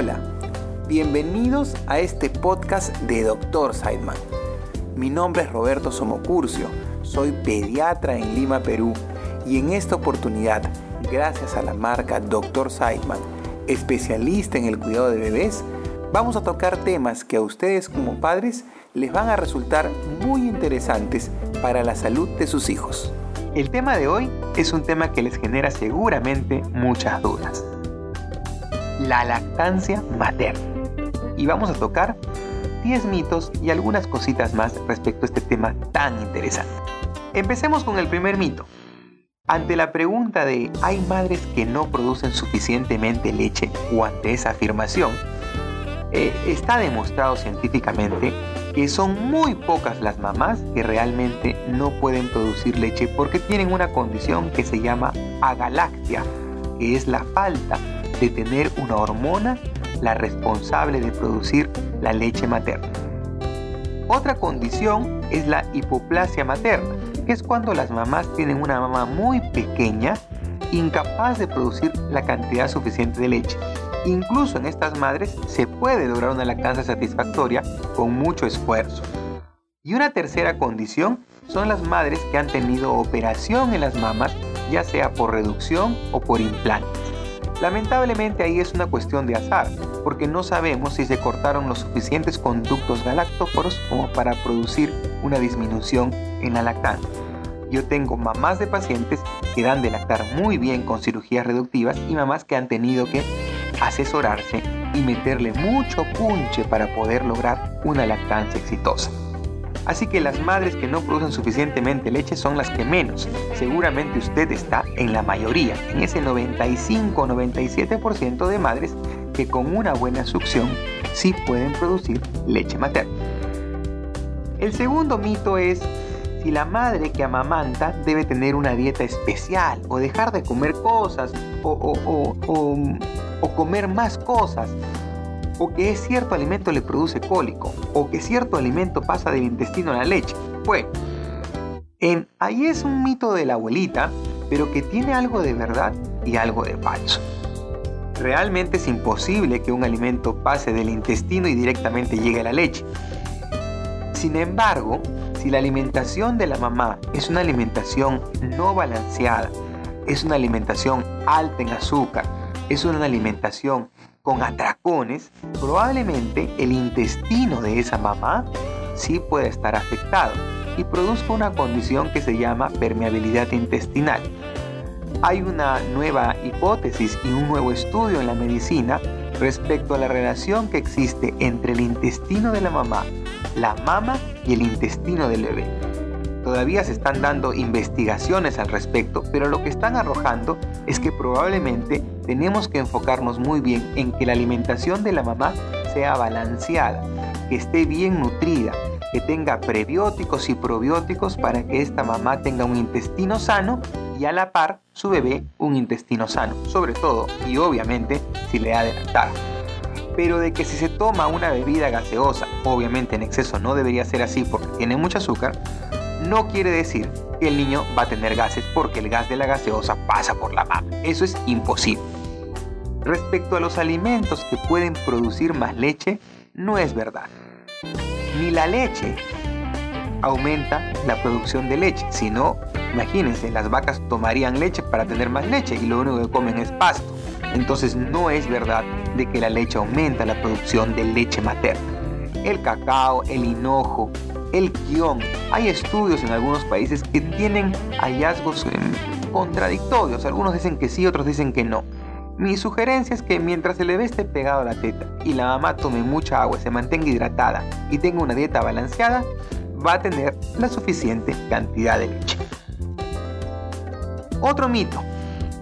Hola, bienvenidos a este podcast de Dr. Seidman. Mi nombre es Roberto Somocurcio, soy pediatra en Lima, Perú, y en esta oportunidad, gracias a la marca Dr. Seidman, especialista en el cuidado de bebés, vamos a tocar temas que a ustedes como padres les van a resultar muy interesantes para la salud de sus hijos. El tema de hoy es un tema que les genera seguramente muchas dudas. La lactancia materna. Y vamos a tocar 10 mitos y algunas cositas más respecto a este tema tan interesante. Empecemos con el primer mito. Ante la pregunta de ¿hay madres que no producen suficientemente leche? o ante esa afirmación, eh, está demostrado científicamente que son muy pocas las mamás que realmente no pueden producir leche porque tienen una condición que se llama agalactia, que es la falta de tener una hormona la responsable de producir la leche materna. Otra condición es la hipoplasia materna, que es cuando las mamás tienen una mamá muy pequeña, incapaz de producir la cantidad suficiente de leche. Incluso en estas madres se puede lograr una lactancia satisfactoria con mucho esfuerzo. Y una tercera condición son las madres que han tenido operación en las mamas, ya sea por reducción o por implantes. Lamentablemente ahí es una cuestión de azar, porque no sabemos si se cortaron los suficientes conductos galactóforos como para producir una disminución en la lactancia. Yo tengo mamás de pacientes que dan de lactar muy bien con cirugías reductivas y mamás que han tenido que asesorarse y meterle mucho punche para poder lograr una lactancia exitosa. Así que las madres que no producen suficientemente leche son las que menos. Seguramente usted está en la mayoría, en ese 95-97% de madres que con una buena succión sí pueden producir leche materna. El segundo mito es si la madre que amamanta debe tener una dieta especial o dejar de comer cosas o, o comer más cosas o que cierto alimento le produce cólico, o que cierto alimento pasa del intestino a la leche. Bueno, ahí es un mito de la abuelita, pero que tiene algo de verdad y algo de falso. Realmente es imposible que un alimento pase del intestino y directamente llegue a la leche. Sin embargo, si la alimentación de la mamá es una alimentación no balanceada, es una alimentación alta en azúcar, es una alimentación con atracones, probablemente el intestino de esa mamá sí puede estar afectado y produzca una condición que se llama permeabilidad intestinal. Hay una nueva hipótesis y un nuevo estudio en la medicina respecto a la relación que existe entre el intestino de la mamá, la mama y el intestino del bebé. Todavía se están dando investigaciones al respecto, pero lo que están arrojando es que probablemente tenemos que enfocarnos muy bien en que la alimentación de la mamá sea balanceada, que esté bien nutrida, que tenga prebióticos y probióticos para que esta mamá tenga un intestino sano y a la par su bebé un intestino sano, sobre todo y obviamente si le ha de. Pero de que si se toma una bebida gaseosa, obviamente en exceso no debería ser así porque tiene mucho azúcar, no quiere decir que el niño va a tener gases porque el gas de la gaseosa pasa por la mama. Eso es imposible. Respecto a los alimentos que pueden producir más leche, no es verdad. Ni la leche aumenta la producción de leche, sino, imagínense, las vacas tomarían leche para tener más leche y lo único que comen es pasto. Entonces no es verdad de que la leche aumenta la producción de leche materna. El cacao, el hinojo, el guion. Hay estudios en algunos países que tienen hallazgos em, contradictorios. Algunos dicen que sí, otros dicen que no. Mi sugerencia es que mientras el bebé esté pegado a la teta y la mamá tome mucha agua, se mantenga hidratada y tenga una dieta balanceada, va a tener la suficiente cantidad de leche. Otro mito.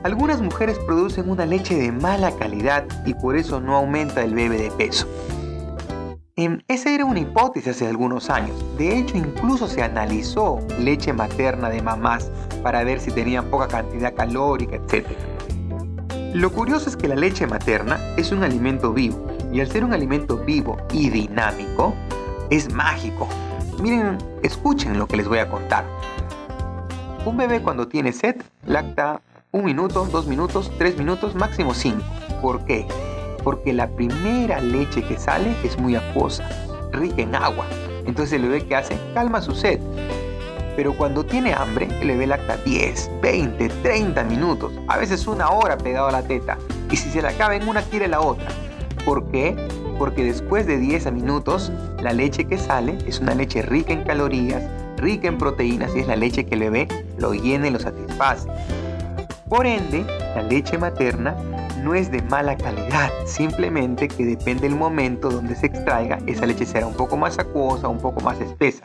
Algunas mujeres producen una leche de mala calidad y por eso no aumenta el bebé de peso. Em, esa era una hipótesis hace algunos años. De hecho, incluso se analizó leche materna de mamás para ver si tenían poca cantidad calórica, etc. Lo curioso es que la leche materna es un alimento vivo y al ser un alimento vivo y dinámico, es mágico. Miren, escuchen lo que les voy a contar. Un bebé cuando tiene sed lacta un minuto, dos minutos, tres minutos, máximo cinco. ¿Por qué? porque la primera leche que sale es muy acuosa, rica en agua. Entonces el bebé que hace calma su sed. Pero cuando tiene hambre, el bebé lacta 10, 20, 30 minutos, a veces una hora pegado a la teta. Y si se la acaba en una, quiere la otra. ¿Por qué? Porque después de 10 minutos, la leche que sale es una leche rica en calorías, rica en proteínas y es la leche que el bebé lo llena y lo satisface. Por ende, la leche materna no es de mala calidad, simplemente que depende del momento donde se extraiga, esa leche será un poco más acuosa, un poco más espesa.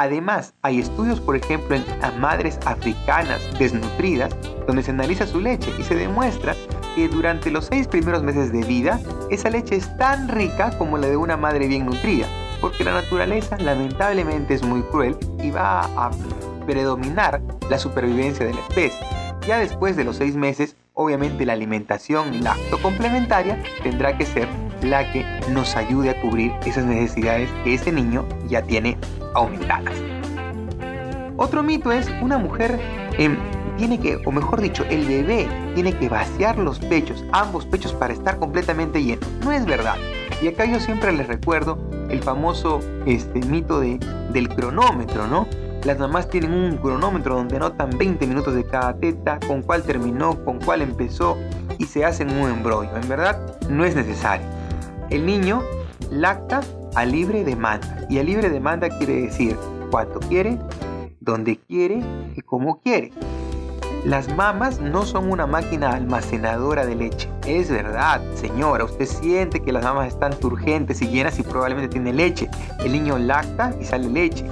Además, hay estudios, por ejemplo, en madres africanas desnutridas, donde se analiza su leche y se demuestra que durante los seis primeros meses de vida, esa leche es tan rica como la de una madre bien nutrida, porque la naturaleza lamentablemente es muy cruel y va a predominar la supervivencia de la especie. Ya después de los seis meses, obviamente la alimentación lacto complementaria tendrá que ser la que nos ayude a cubrir esas necesidades que ese niño ya tiene aumentadas. Otro mito es una mujer em, tiene que, o mejor dicho, el bebé tiene que vaciar los pechos, ambos pechos para estar completamente lleno. No es verdad. Y acá yo siempre les recuerdo el famoso este, mito de, del cronómetro, ¿no? Las mamás tienen un cronómetro donde anotan 20 minutos de cada teta, con cuál terminó, con cuál empezó y se hacen un embrollo. En verdad, no es necesario. El niño lacta a libre demanda. Y a libre demanda quiere decir cuánto quiere, dónde quiere y cómo quiere. Las mamas no son una máquina almacenadora de leche. Es verdad, señora, usted siente que las mamas están turgentes y llenas y probablemente tiene leche. El niño lacta y sale leche.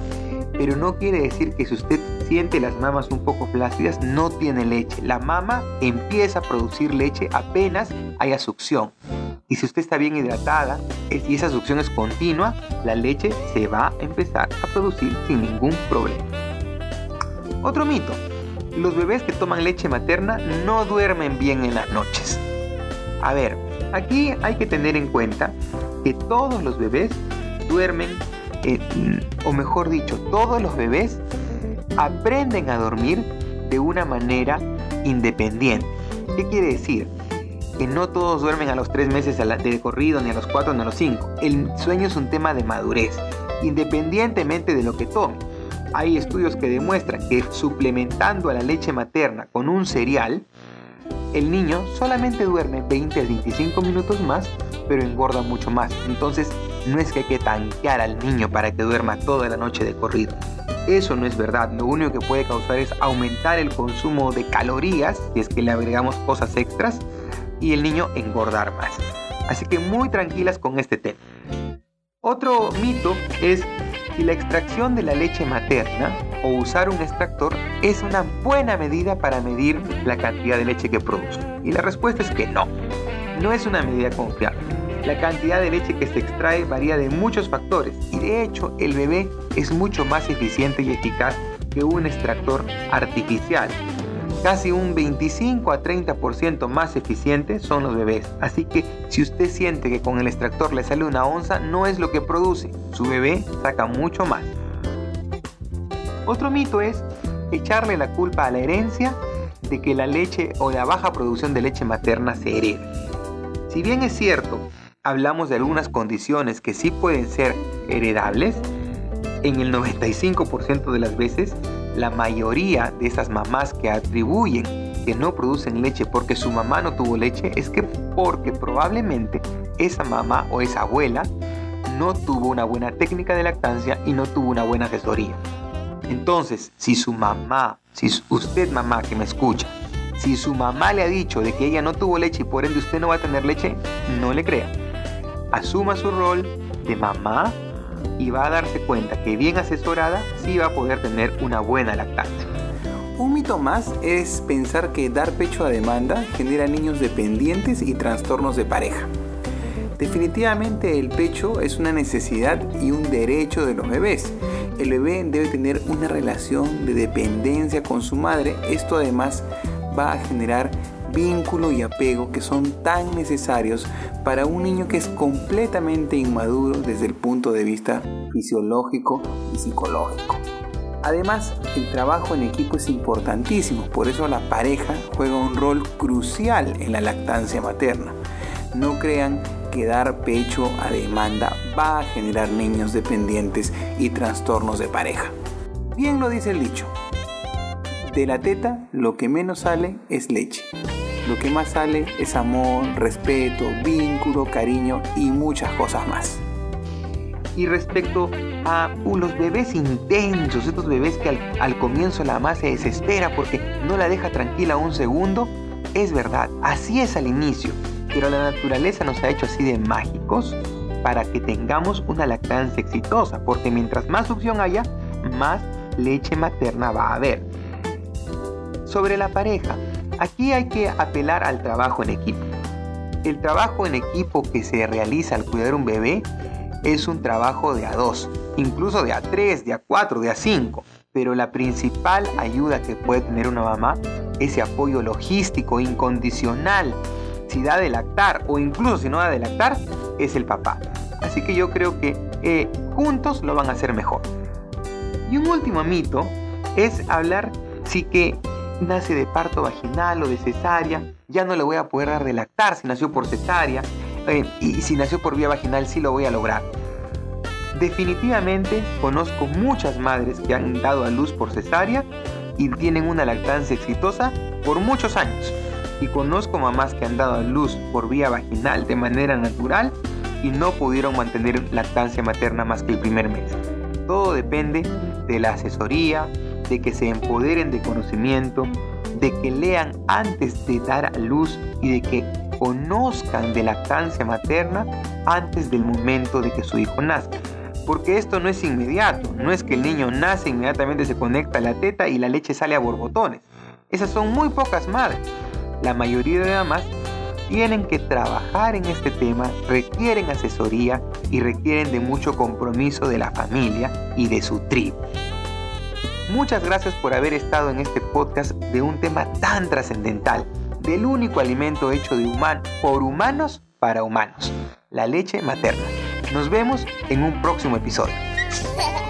Pero no quiere decir que si usted siente las mamas un poco flácidas, no tiene leche. La mama empieza a producir leche apenas haya succión. Y si usted está bien hidratada y esa succión es continua, la leche se va a empezar a producir sin ningún problema. Otro mito. Los bebés que toman leche materna no duermen bien en las noches. A ver, aquí hay que tener en cuenta que todos los bebés duermen, eh, o mejor dicho, todos los bebés aprenden a dormir de una manera independiente. ¿Qué quiere decir? Que no todos duermen a los tres meses de corrido, ni a los cuatro, ni a los cinco. El sueño es un tema de madurez, independientemente de lo que tome. Hay estudios que demuestran que suplementando a la leche materna con un cereal, el niño solamente duerme 20 a 25 minutos más, pero engorda mucho más. Entonces, no es que hay que tanquear al niño para que duerma toda la noche de corrido. Eso no es verdad. Lo único que puede causar es aumentar el consumo de calorías, si es que le agregamos cosas extras, y el niño engordar más. Así que muy tranquilas con este tema. Otro mito es si la extracción de la leche materna o usar un extractor es una buena medida para medir la cantidad de leche que produce. Y la respuesta es que no, no es una medida confiable. La cantidad de leche que se extrae varía de muchos factores y de hecho el bebé es mucho más eficiente y eficaz que un extractor artificial casi un 25 a 30% más eficiente son los bebés. Así que si usted siente que con el extractor le sale una onza, no es lo que produce. Su bebé saca mucho más. Otro mito es echarle la culpa a la herencia de que la leche o la baja producción de leche materna se hereda. Si bien es cierto, hablamos de algunas condiciones que sí pueden ser heredables, en el 95% de las veces la mayoría de esas mamás que atribuyen que no producen leche porque su mamá no tuvo leche es que porque probablemente esa mamá o esa abuela no tuvo una buena técnica de lactancia y no tuvo una buena asesoría. Entonces, si su mamá, si usted mamá que me escucha, si su mamá le ha dicho de que ella no tuvo leche y por ende usted no va a tener leche, no le crea. Asuma su rol de mamá y va a darse cuenta que bien asesorada sí va a poder tener una buena lactancia. Un mito más es pensar que dar pecho a demanda genera niños dependientes y trastornos de pareja. Definitivamente el pecho es una necesidad y un derecho de los bebés. El bebé debe tener una relación de dependencia con su madre. Esto además va a generar vínculo y apego que son tan necesarios para un niño que es completamente inmaduro desde el punto de vista fisiológico y psicológico. Además, el trabajo en equipo es importantísimo, por eso la pareja juega un rol crucial en la lactancia materna. No crean que dar pecho a demanda va a generar niños dependientes y trastornos de pareja. Bien lo dice el dicho. De la teta lo que menos sale es leche. Lo que más sale es amor, respeto, vínculo, cariño y muchas cosas más. Y respecto a los bebés intensos, estos bebés que al, al comienzo la mamá se desespera porque no la deja tranquila un segundo, es verdad, así es al inicio, pero la naturaleza nos ha hecho así de mágicos para que tengamos una lactancia exitosa, porque mientras más succión haya, más leche materna va a haber. Sobre la pareja, aquí hay que apelar al trabajo en equipo. El trabajo en equipo que se realiza al cuidar un bebé es un trabajo de a dos, incluso de a tres, de a cuatro, de a cinco. Pero la principal ayuda que puede tener una mamá, ese apoyo logístico incondicional, si da de lactar o incluso si no da de lactar, es el papá. Así que yo creo que eh, juntos lo van a hacer mejor. Y un último mito es hablar si que nace de parto vaginal o de cesárea, ya no le voy a poder dar de lactar si nació por cesárea, eh, y si nació por vía vaginal sí lo voy a lograr. Definitivamente conozco muchas madres que han dado a luz por cesárea y tienen una lactancia exitosa por muchos años. Y conozco mamás que han dado a luz por vía vaginal de manera natural y no pudieron mantener lactancia materna más que el primer mes. Todo depende de la asesoría, de que se empoderen de conocimiento, de que lean antes de dar a luz y de que conozcan de lactancia materna antes del momento de que su hijo nazca. Porque esto no es inmediato, no es que el niño nace inmediatamente se conecta a la teta y la leche sale a borbotones. Esas son muy pocas madres. La mayoría de mamás tienen que trabajar en este tema, requieren asesoría y requieren de mucho compromiso de la familia y de su tribu. Muchas gracias por haber estado en este podcast de un tema tan trascendental del único alimento hecho de humano por humanos para humanos, la leche materna. Nos vemos en un próximo episodio.